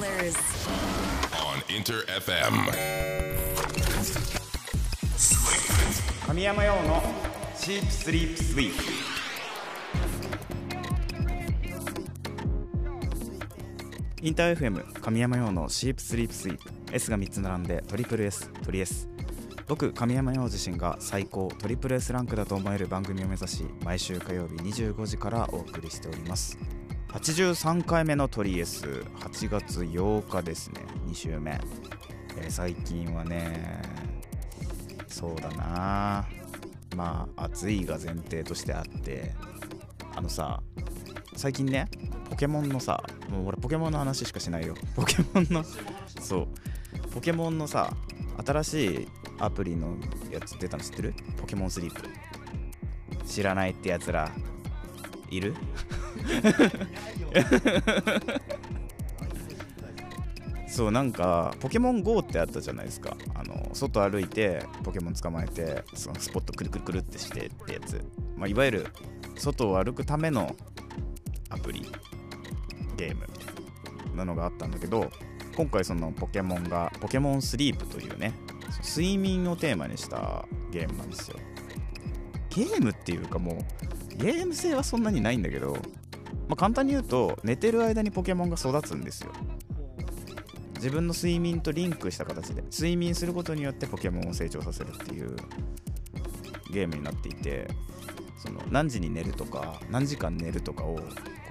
Killers. on Inter FM. 神山用のシープスリープスイープインター FM 神山用のシープスリープスイープ S が3つ並んでトリプル S トリ S 僕神山陽自身が最高トリプル S ランクだと思える番組を目指し毎週火曜日25時からお送りしております83回目のトリ S8 月8日ですね。2週目、えー最近はねそうだな。まあ暑いが前提としてあって。あのさ最近ねポケモンのさもう俺ポケモンの話しかしないよ。ポケモンのそう。ポケモンのさ新しいアプリのやつ出たの知ってる？ポケモンスリープ。知らないってやつらいる？そうなんかポケモン GO ってあったじゃないですか。あの外歩いてポケモン捕まえてそのスポットくるくるくるってしてってやつ、まあ、いわゆる外を歩くためのアプリ。ゲーム。なのがあったんだけど今回そのポケモンがポケモンスリープというね睡眠をテーマにしたゲームなんですよ。ゲームっていうかもうゲーム性はそんなにないんだけど、まあ、簡単に言うと寝てる間にポケモンが育つんですよ。自分の睡眠とリンクした形で睡眠することによってポケモンを成長させるっていうゲームになっていてその何時に寝るとか何時間寝るとかをこ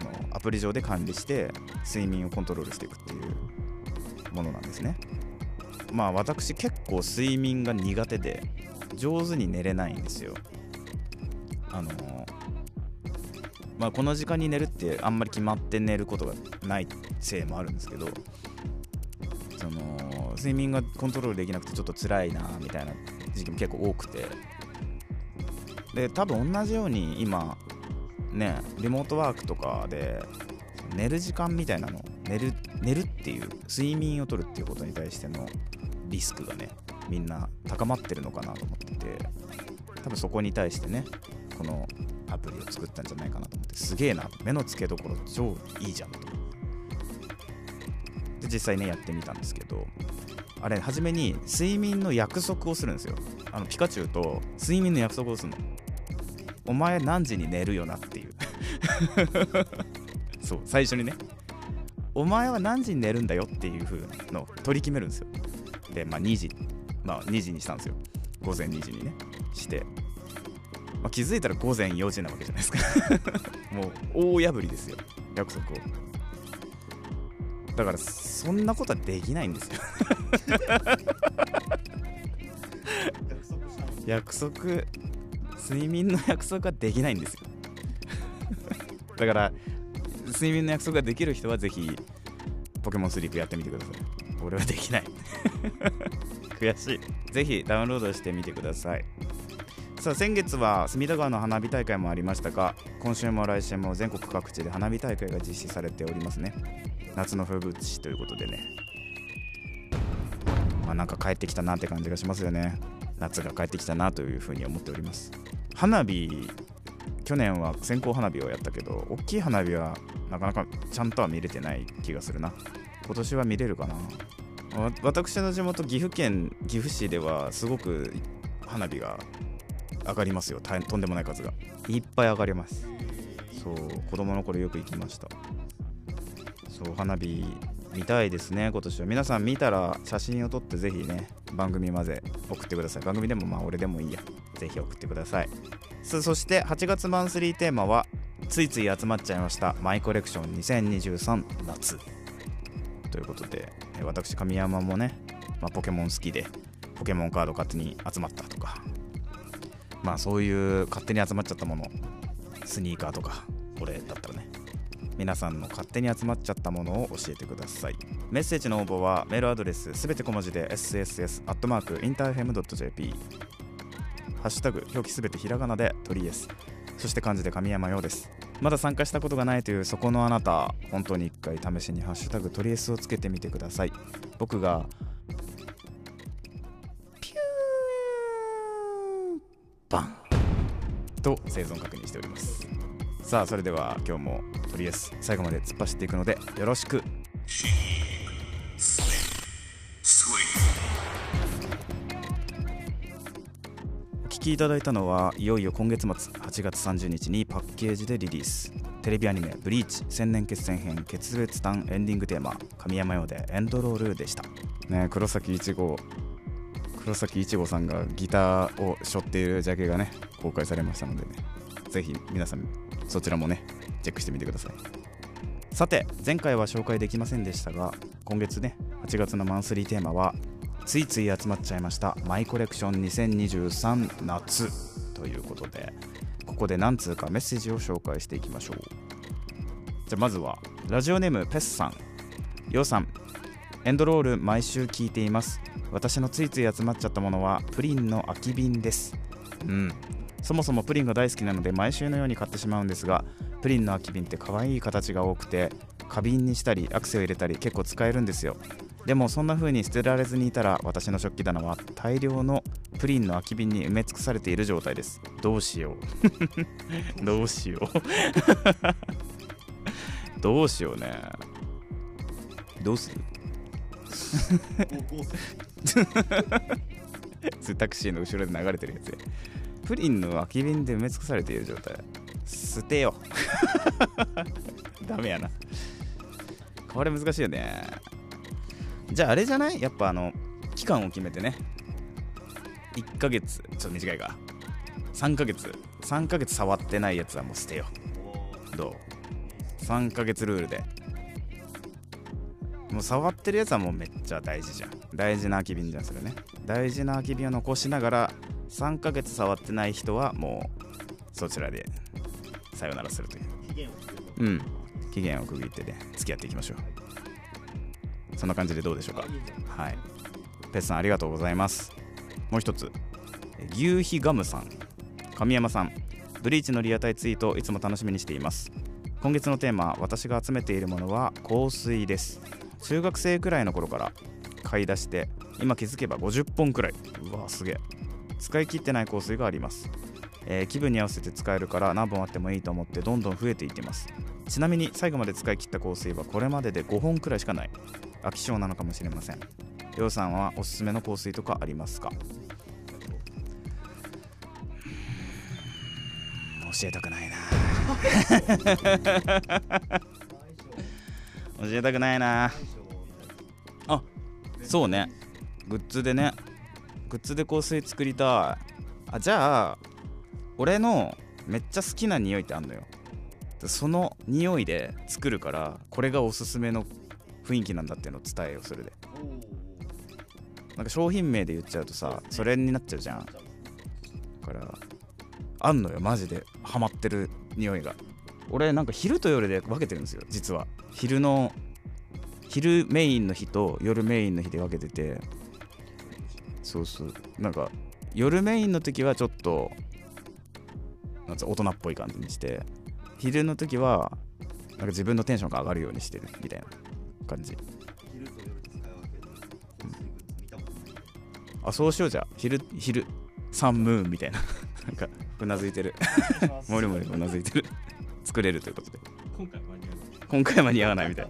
のアプリ上で管理して睡眠をコントロールしていくっていうものなんですね。まあ私結構睡眠が苦手で上手に寝れないんですよ。あのまあこの時間に寝るってあんまり決まって寝ることがないせいもあるんですけどその睡眠がコントロールできなくてちょっと辛いなみたいな時期も結構多くて。で多分同じように今ねリモートワークとかで寝る時間みたいなの寝る寝るっていう睡眠をとるっていうことに対してのリスクがねみんな高まってるのかなと思ってて多分そこに対してねこのアプリを作ったんじゃないかなとすげえな。目の付けどころ超いいじゃんと。で実際ねやってみたんですけどあれ初めに睡眠の約束をするんですよ。あのピカチュウと睡眠の約束をするの。お前何時に寝るよなっていう。そう最初にね。お前は何時に寝るんだよっていう風のを取り決めるんですよ。でまあ2時まあ2時にしたんですよ。午前2時にねして、まあ、気づいたら午前4時なわけじゃないですか。もう大破りですよ。約束を。だからそんなことはできないんですよ。約束睡眠の約束はできないんですよ。だから睡眠の約束ができる人はぜひポケモンスリープやってみてください。俺はできない。悔しい。ぜひダウンロードしてみてください。さあ先月は隅田川の花火大会もありましたが今週も来週も全国各地で花火大会が実施されておりますね。夏の風物詩ということでね。まあなんか帰ってきたなって感じがしますよね。夏が帰ってきたなというふうに思っております。花火去年は線香花火をやったけど大きい花火はなかなかちゃんとは見れてない気がするな。今年は見れるかな。私の地元岐阜県岐阜市ではすごく花火が上がりますよ。たとんでもない数が。いっぱい上がります。そう子供の頃よく行きました。そう花火見たいですね今年は。皆さん見たら写真を撮ってぜひね番組まで送ってください。番組でもまあ俺でもいいや。ぜひ送ってください。そそして8月マンスリーテーマはついつい集まっちゃいました。マイコレクション2023夏。ということでえ私神山もね、まあ、ポケモン好きでポケモンカード勝手に集まったとかまあそういう勝手に集まっちゃったものスニーカーとかこれだったらね。皆さんの勝手に集まっちゃったものを教えてください。メッセージの応募はメールアドレスすべて小文字で sss.interfm.jp ハッシュタグ表記すべてひらがなでトリエスそして漢字で神山用です。まだ参加したことがないというそこのあなた本当に一回試しにハッシュタグトリエスをつけてみてください。僕がバン。と生存確認しております。さあそれでは今日もとりあえず最後まで突っ走っていくのでよろしく。お聴きいただいたのはいよいよ今月末8月30日にパッケージでリリース。テレビアニメ「ブリーチ千年決戦編決別譚エンディングテーマ神山用でエンドロールでした。ね黒崎一護黒崎一護さんがギターを背負っているジャケがね公開されましたのでねぜひ皆さんそちらもねチェックしてみてください。さて前回は紹介できませんでしたが今月ね8月のマンスリーテーマはついつい集まっちゃいましたマイコレクション2023夏ということでここで何通かメッセージを紹介していきましょう。じゃあまずはラジオネームペスさん。ようさんエンドロール毎週聞いています。私のついつい集まっちゃったものはプリンの空き瓶です。うん。そもそもプリンが大好きなので毎週のように買ってしまうんですがプリンの空き瓶って可愛い形が多くて花瓶にしたりアクセを入れたり結構使えるんですよ。でもそんな風に捨てられずにいたら私の食器棚は大量のプリンの空き瓶に埋め尽くされている状態です。どうしよう。どうしよう。どうしようね。どうする？タクシーの後ろで流れてるやつ。でプリンの空き瓶で埋め尽くされている状態。捨てよ。ダメやな。これ難しいよね。じゃああれじゃない？やっぱあの期間を決めてね。1ヶ月。ちょっと短いか。3ヶ月。3ヶ月触ってないやつはもう捨てよどう？3ヶ月ルールで。もう触ってるやつはもうめっちゃ大事じゃん。大事な空き瓶じゃんそれね。大事な空き瓶を残しながら3ヶ月触ってない人はもうそちらでさよならするという。うん。期限を区切ってね付き合っていきましょう。そんな感じでどうでしょうか。はい。ペスさんありがとうございます。もう一つ。牛皮ガムさん。神山さん。ブリーチのリアタイツイートいつも楽しみにしています。今月のテーマ私が集めているものは香水です中学生くらいの頃から買い出して今気づけば50本くらい。うわすげえ。使い切ってない香水があります、えー気分に合わせて使えるから何本あってもいいと思ってどんどん増えていってます。ちなみに最後まで使い切った香水はこれまでで5本くらいしかない。飽き性なのかもしれません。りょうさんはおすすめの香水とかありますか？教えたくないな。教えたくないな。あそうね。グッズでね。グッズで香水作りたい。あじゃあ俺のめっちゃ好きな匂いってあんのよ。その匂いで作るからこれがおすすめの雰囲気なんだっていうのを伝えようそれで。なんか商品名で言っちゃうとさそれになっちゃうじゃん。だからあんのよマジで。ハマってる匂いが。俺なんか昼と夜で分けてるんですよ実は。昼の昼メインの日と夜メインの日で分けててそうそう。なんか夜メインの時はちょっとなん大人っぽい感じにして昼の時はなんか自分のテンションが上がるようにしてるみたいな感じ。あそうしようじゃあ昼昼サンムーンみたいな。なんかうなずいてる。もりもりうなずいてる。作れるということで。今回 今回間に合わないみたい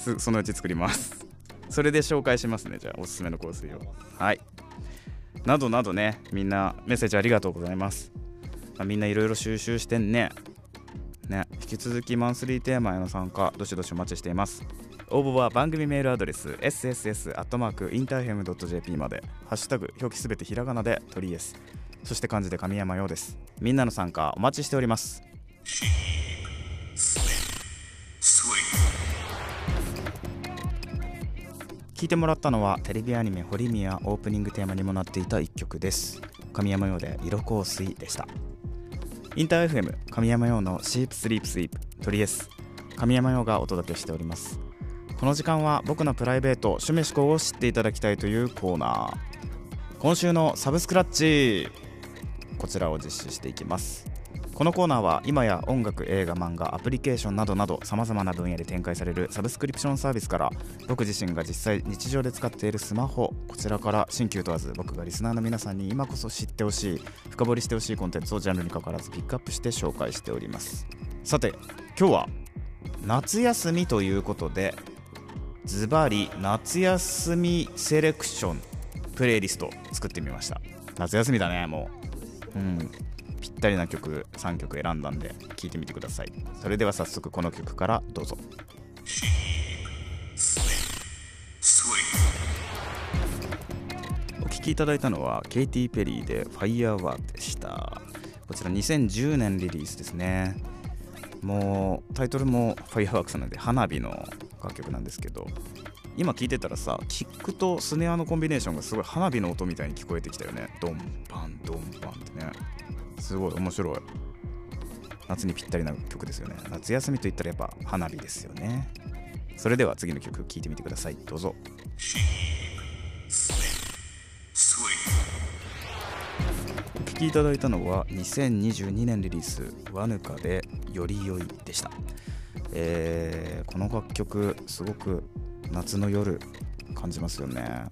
そのうち作ります。それで紹介しますねじゃあおすすめの香水を。はい。などなどねみんなメッセージありがとうございます。あみんないろいろ収集してんね。ね引き続きマンスリーテーマへの参加どしどしお待ちしています。応募は番組メールアドレス sss.interfm.jp まで。ハッシュタグ表記すべてひらがなで鳥 S そして漢字で神山ようです。みんなの参加お待ちしております。聴いてもらったのはテレビアニメ「ホリミア」オープニングテーマにもなっていた一曲です。神山用で色香水でした。インター FM 神山用のシープスリープスイープトリエス。神山用がお届けしております。この時間は僕のプライベート趣味思考を知っていただきたいというコーナー。今週のサブスクラッチこちらを実施していきます。このコーナーは今や音楽映画漫画アプリケーションなどなどさまざまな分野で展開されるサブスクリプションサービスから僕自身が実際日常で使っているスマホこちらから新旧問わず僕がリスナーの皆さんに今こそ知ってほしい深掘りしてほしいコンテンツをジャンルにかかわらずピックアップして紹介しております。さて今日は夏休みということでズバリ夏休みセレクションプレイリスト作ってみました。夏休みだねもう。うん。ぴったりな曲3曲選んだんで聴いてみてください。それでは早速この曲からどうぞ。お聴きいただいたのはケイティ・ペリーで「ファイヤーワークでした。こちら2010年リリースですね。もうタイトルも「Fireworks なので花火の楽曲なんですけど今聴いてたらさキックとスネアのコンビネーションがすごい花火の音みたいに聞こえてきたよね。ドンパンドンパンってね。すごい面白い。夏にぴったりな曲ですよね。夏休みといったらやっぱ花火ですよね。それでは次の曲聴いてみてください。どうぞ。お聴きいただいたのは2022年リリース「わぬか」で「より良い」でした、えーこの楽曲すごく夏の夜感じますよね。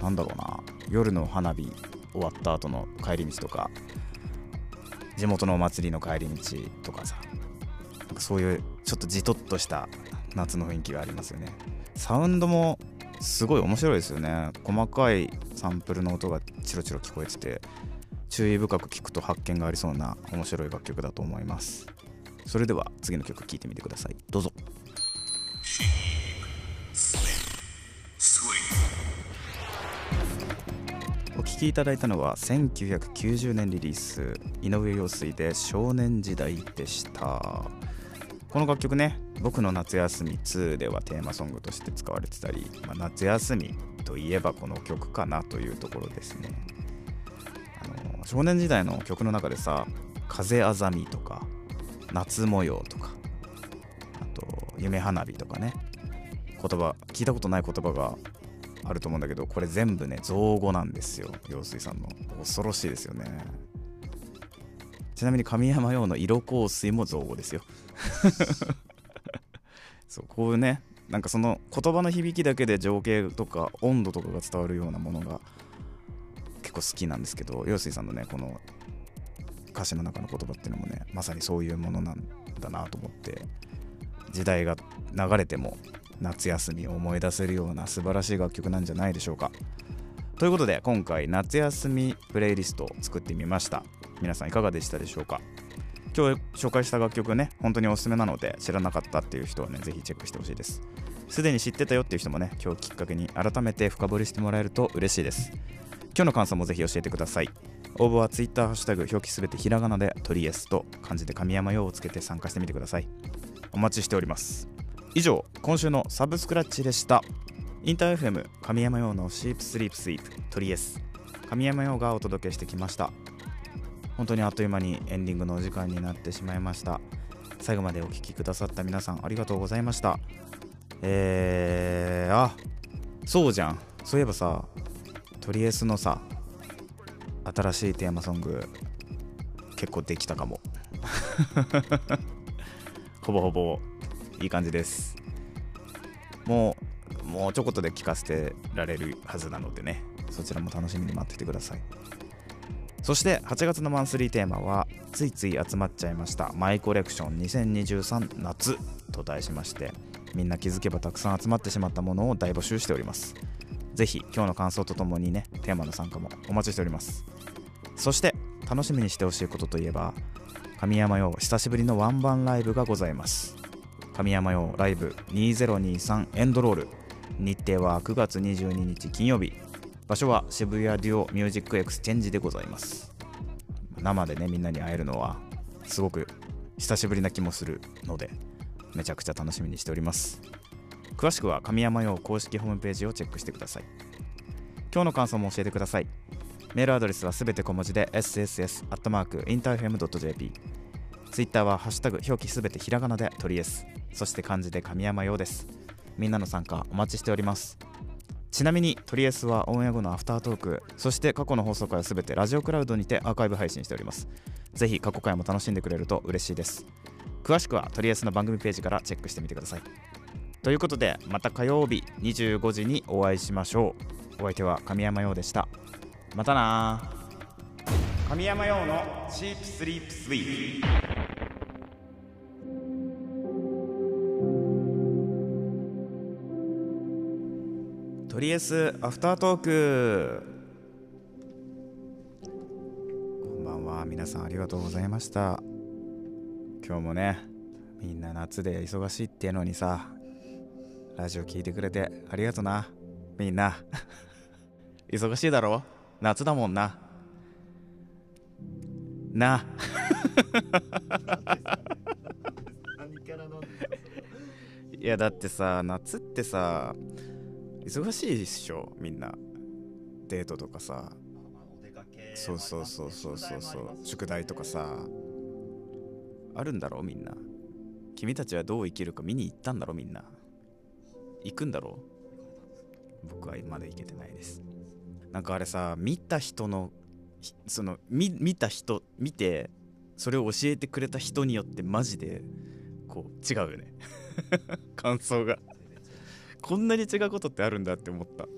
なんだろうな。夜の花火終わった後の帰り道とか地元のお祭りの帰り道とかさなんかそういうちょっとじとっとした夏の雰囲気がありますよね。サウンドもすごい面白いですよね。細かいサンプルの音がチロチロ聞こえてて注意深く聞くと発見がありそうな面白い楽曲だと思います。それでは次の曲聴いてみてください。どうぞ。聴きいただいたのは1990年リリース井上陽水で「少年時代」でした。この楽曲ね「僕の夏休み2」ではテーマソングとして使われてたり、まあ、夏休みといえばこの曲かなというところですね。あの少年時代の曲の中でさ「風あざみ」とか「夏模様」とかあと「夢花火」とかね言葉聞いたことない言葉があると思うんだけどこれ全部ね造語なんですよ。陽水さんの。恐ろしいですよね。ちなみに神山用の色香水も造語ですよ。そうこういうねなんかその言葉の響きだけで情景とか温度とかが伝わるようなものが結構好きなんですけど陽水さんのねこの歌詞の中の言葉っていうのもねまさにそういうものなんだなと思って時代が流れても夏休みを思い出せるような素晴らしい楽曲なんじゃないでしょうか。ということで今回夏休みプレイリストを作ってみました。皆さんいかがでしたでしょうか？今日紹介した楽曲ね本当におすすめなので知らなかったっていう人はねぜひチェックしてほしいです。すでに知ってたよっていう人もね今日きっかけに改めて深掘りしてもらえると嬉しいです。今日の感想もぜひ教えてください。応募は Twitter ハッシュタグ表記すべてひらがなでトリエスと漢字で神山用をつけて参加してみてください。お待ちしております。以上今週のサブスクラッチでした。インター FM 神山用のシープスリープスイープトリエス。神山用がお届けしてきました。本当にあっという間にエンディングのお時間になってしまいました。最後までお聴きくださった皆さんありがとうございました。えー、あそうじゃん。そういえばさトリエスのさ新しいテーマソング結構できたかも。ほぼほぼ。いい感じです。もうもうちょこっとで聞かせてられるはずなのでね。そちらも楽しみに待っててください。そして8月のマンスリーテーマはついつい集まっちゃいましたマイコレクション2023夏と題しましてみんな気づけばたくさん集まってしまったものを大募集しております。ぜひ今日の感想とともにねテーマの参加もお待ちしております。そして楽しみにしてほしいことといえば神山羊久しぶりのワンマンライブがございます。神山羊ライブ2023エンドロール。日程は9月22日金曜日。場所は渋谷 duo MUSIC EXCHANGE でございます。生でねみんなに会えるのはすごく久しぶりな気もするのでめちゃくちゃ楽しみにしております。詳しくは神山羊公式ホームページをチェックしてください。今日の感想も教えてください。メールアドレスはすべて小文字で sss.interfm.jp ツイッターはハッシュタグ表記すべてひらがなでトリエスそして漢字で神山用です。みんなの参加お待ちしております。ちなみにトリエスはオンエア後のアフタートーク。そして過去の放送回はすべてラジオクラウドにてアーカイブ配信しております。ぜひ過去回も楽しんでくれると嬉しいです。詳しくはトリエスの番組ページからチェックしてみてください。ということでまた火曜日25時にお会いしましょう。お相手は神山陽でした。またな神山陽のチープスリープスイート。とりあえずアフタートークこんばんは。皆さんありがとうございました。今日もねみんな夏で忙しいっていうのにさラジオ聞いてくれてありがとな。みんな。忙しいだろ？夏だもんな。な。いやだってさ夏ってさ忙しいっしょみんな。デートとかさ。そうそうそうそうそう。そう宿題とかさ。あるんだろみんな。君たちはどう生きるか見に行ったんだろみんな。行くんだろ？僕はまだ行けてないです。なんかあれさ見た人のひその見見た人見てそれを教えてくれた人によってマジでこう違うよね。感想がこんなに違うことってあるんだって思った。ね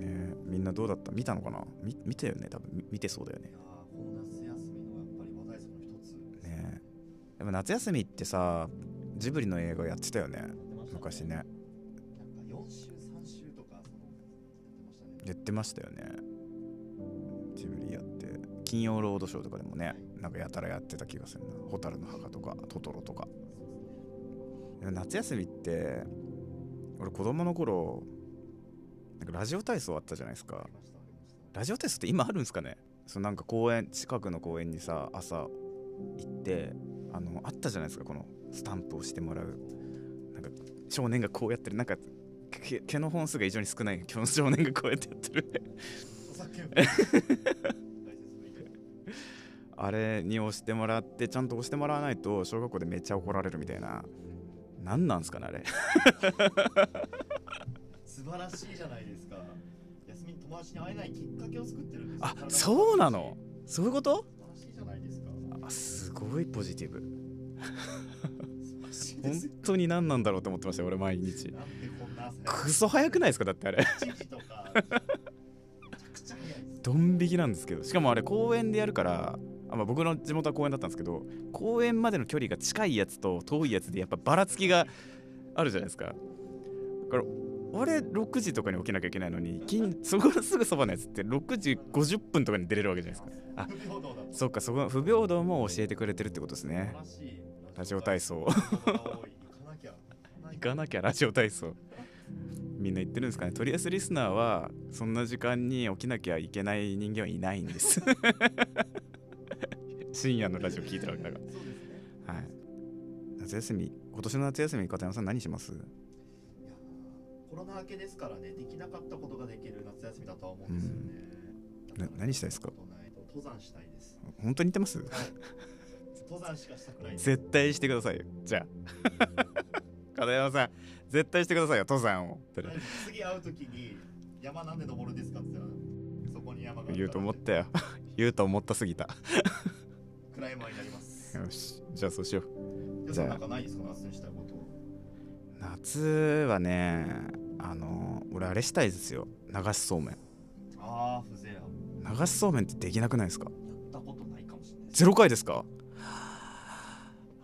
えみんなどうだった？見たのかな？み見てよね？多分み見てそうだよね。いやーこの夏休みのやっぱり話題作の一つです。ね。えでも夏休みってさジブリの映画やってたよね？昔ね。なんか4週3週とかそのやってましたよね。ジブリやって。金曜ロードショーとかでもねなんかやたらやってた気がするな「蛍の墓」とか「トトロ」とか。夏休みって俺子供の頃なんかラジオ体操あったじゃないですか。ラジオ体操って今あるんですかね？そのなんか公園近くの公園にさ朝行ってあのあったじゃないですかこのスタンプをしてもらう。なんか少年がこうやってる。なんか毛毛の本数が異常に少ない。少年がこうやってやってる。あれに押してもらってちゃんと押してもらわないと小学校でめっちゃ怒られるみたいな何なんすかねあれ。素晴らしいじゃないですか。休みに友達に会えないきっかけを作ってるんですよ。あそうなの？そういうこと？素晴らしいじゃないですか。あすごいポジティブ。本当に何なんだろうと思ってましたよ俺毎日。クソ早くないですかだってあれ。1時とか。めちゃくちゃ早いです。ドン引きなんですけど。しかもあれ公園でやるからあ、まあ、僕の地元は公園だったんですけど公園までの距離が近いやつと遠いやつでやっぱばらつきがあるじゃないですか。だから俺6時とかに起きなきゃいけないのに近 そこのすぐそばのやつって6時50分とかに出れるわけじゃないですか。あそっかそこ不平等も教えてくれてるってことですね。ラジオ体操。行かなきゃ行かなきゃラジオ体操。みんな言ってるんですかね。とりあえずリスナーはそんな時間に起きなきゃいけない人間はいないんです 深夜のラジオ聞いてるわけだから。はい。夏休み今年の夏休み片山さん何します？コロナ明けですからねできなかったことができる夏休みだとは思うんですよね、な何したいですか？登山したいです。本当に言ってます？はい。登山しかしたくない絶対してくださいよ。じゃあ。片山さん絶対してくださいよ登山を。次会う時に山なんで登るんですかって言ったらそこに山が言うと思ったよ。言うと思ったすぎた暗山になります。よし。じゃあそうしよう。じゃあ。なんかないですか夏にしたいこと。夏はねあの俺あれしたいですよ。流しそうめん。ああ風情や流しそうめんってできなくないですか？やったことないかもしれない。ゼロ回ですか？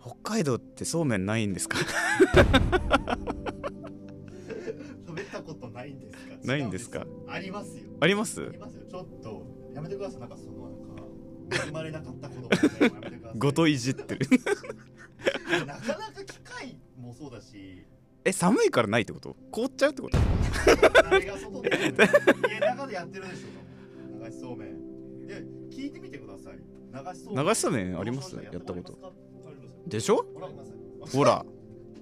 北海道ってそうめんないんですか？食べたことないんですか？ないんですか？ありますよ。あります？ありますよ。ちょっとやめてください。なんかその生まれなかった子供 ごといじってる。なかなか機械もそうだし。え寒いからないってこと？凍っちゃうってこと？誰が外でやるの家の中でやってるでしょ流しそうめん。で聞いてみてください。流しそうめん。流しそうめんあります？やったこと。でしょ？ほら。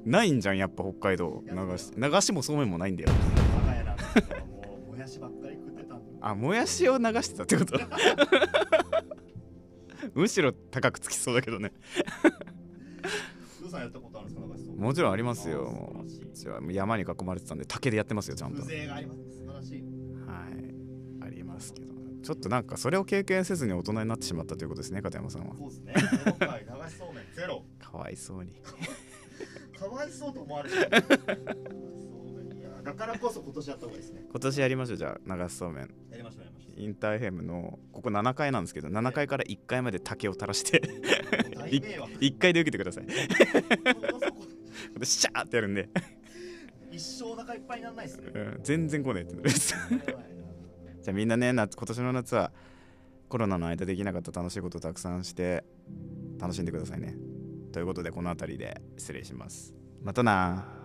なさいんじゃんやっぱ北海道。流し流しもそうめんもないんだよ。あもやしを流してたってこと？むしろ高くつきそうだけどね。もちろんありますよ。もう素晴らしい。じゃあ山に囲まれてたんで竹でやってますよちゃんとはい風情があります。素晴らしい。ありますけどちょっとなんかそれを経験せずに大人になってしまったということですね片山さんは。そうですね。ゼロ回流しそうめんゼロ。かわいそうに かわいそうと思われてるだからこそ今年やった方がいいですね。今年やりましょうじゃあ流しそうめん。やりましょうインターヘムのここ7階なんですけど7階から1階まで竹を垂らしてう大迷惑。1階で受けてください。シャーってやるんで。い一生お腹いっぱいにならないっすね。うん全然来ねえってなるじゃあみんなね夏今年の夏はコロナの間できなかった楽しいことをたくさんして楽しんでくださいね。ということでこの辺りで失礼します。またな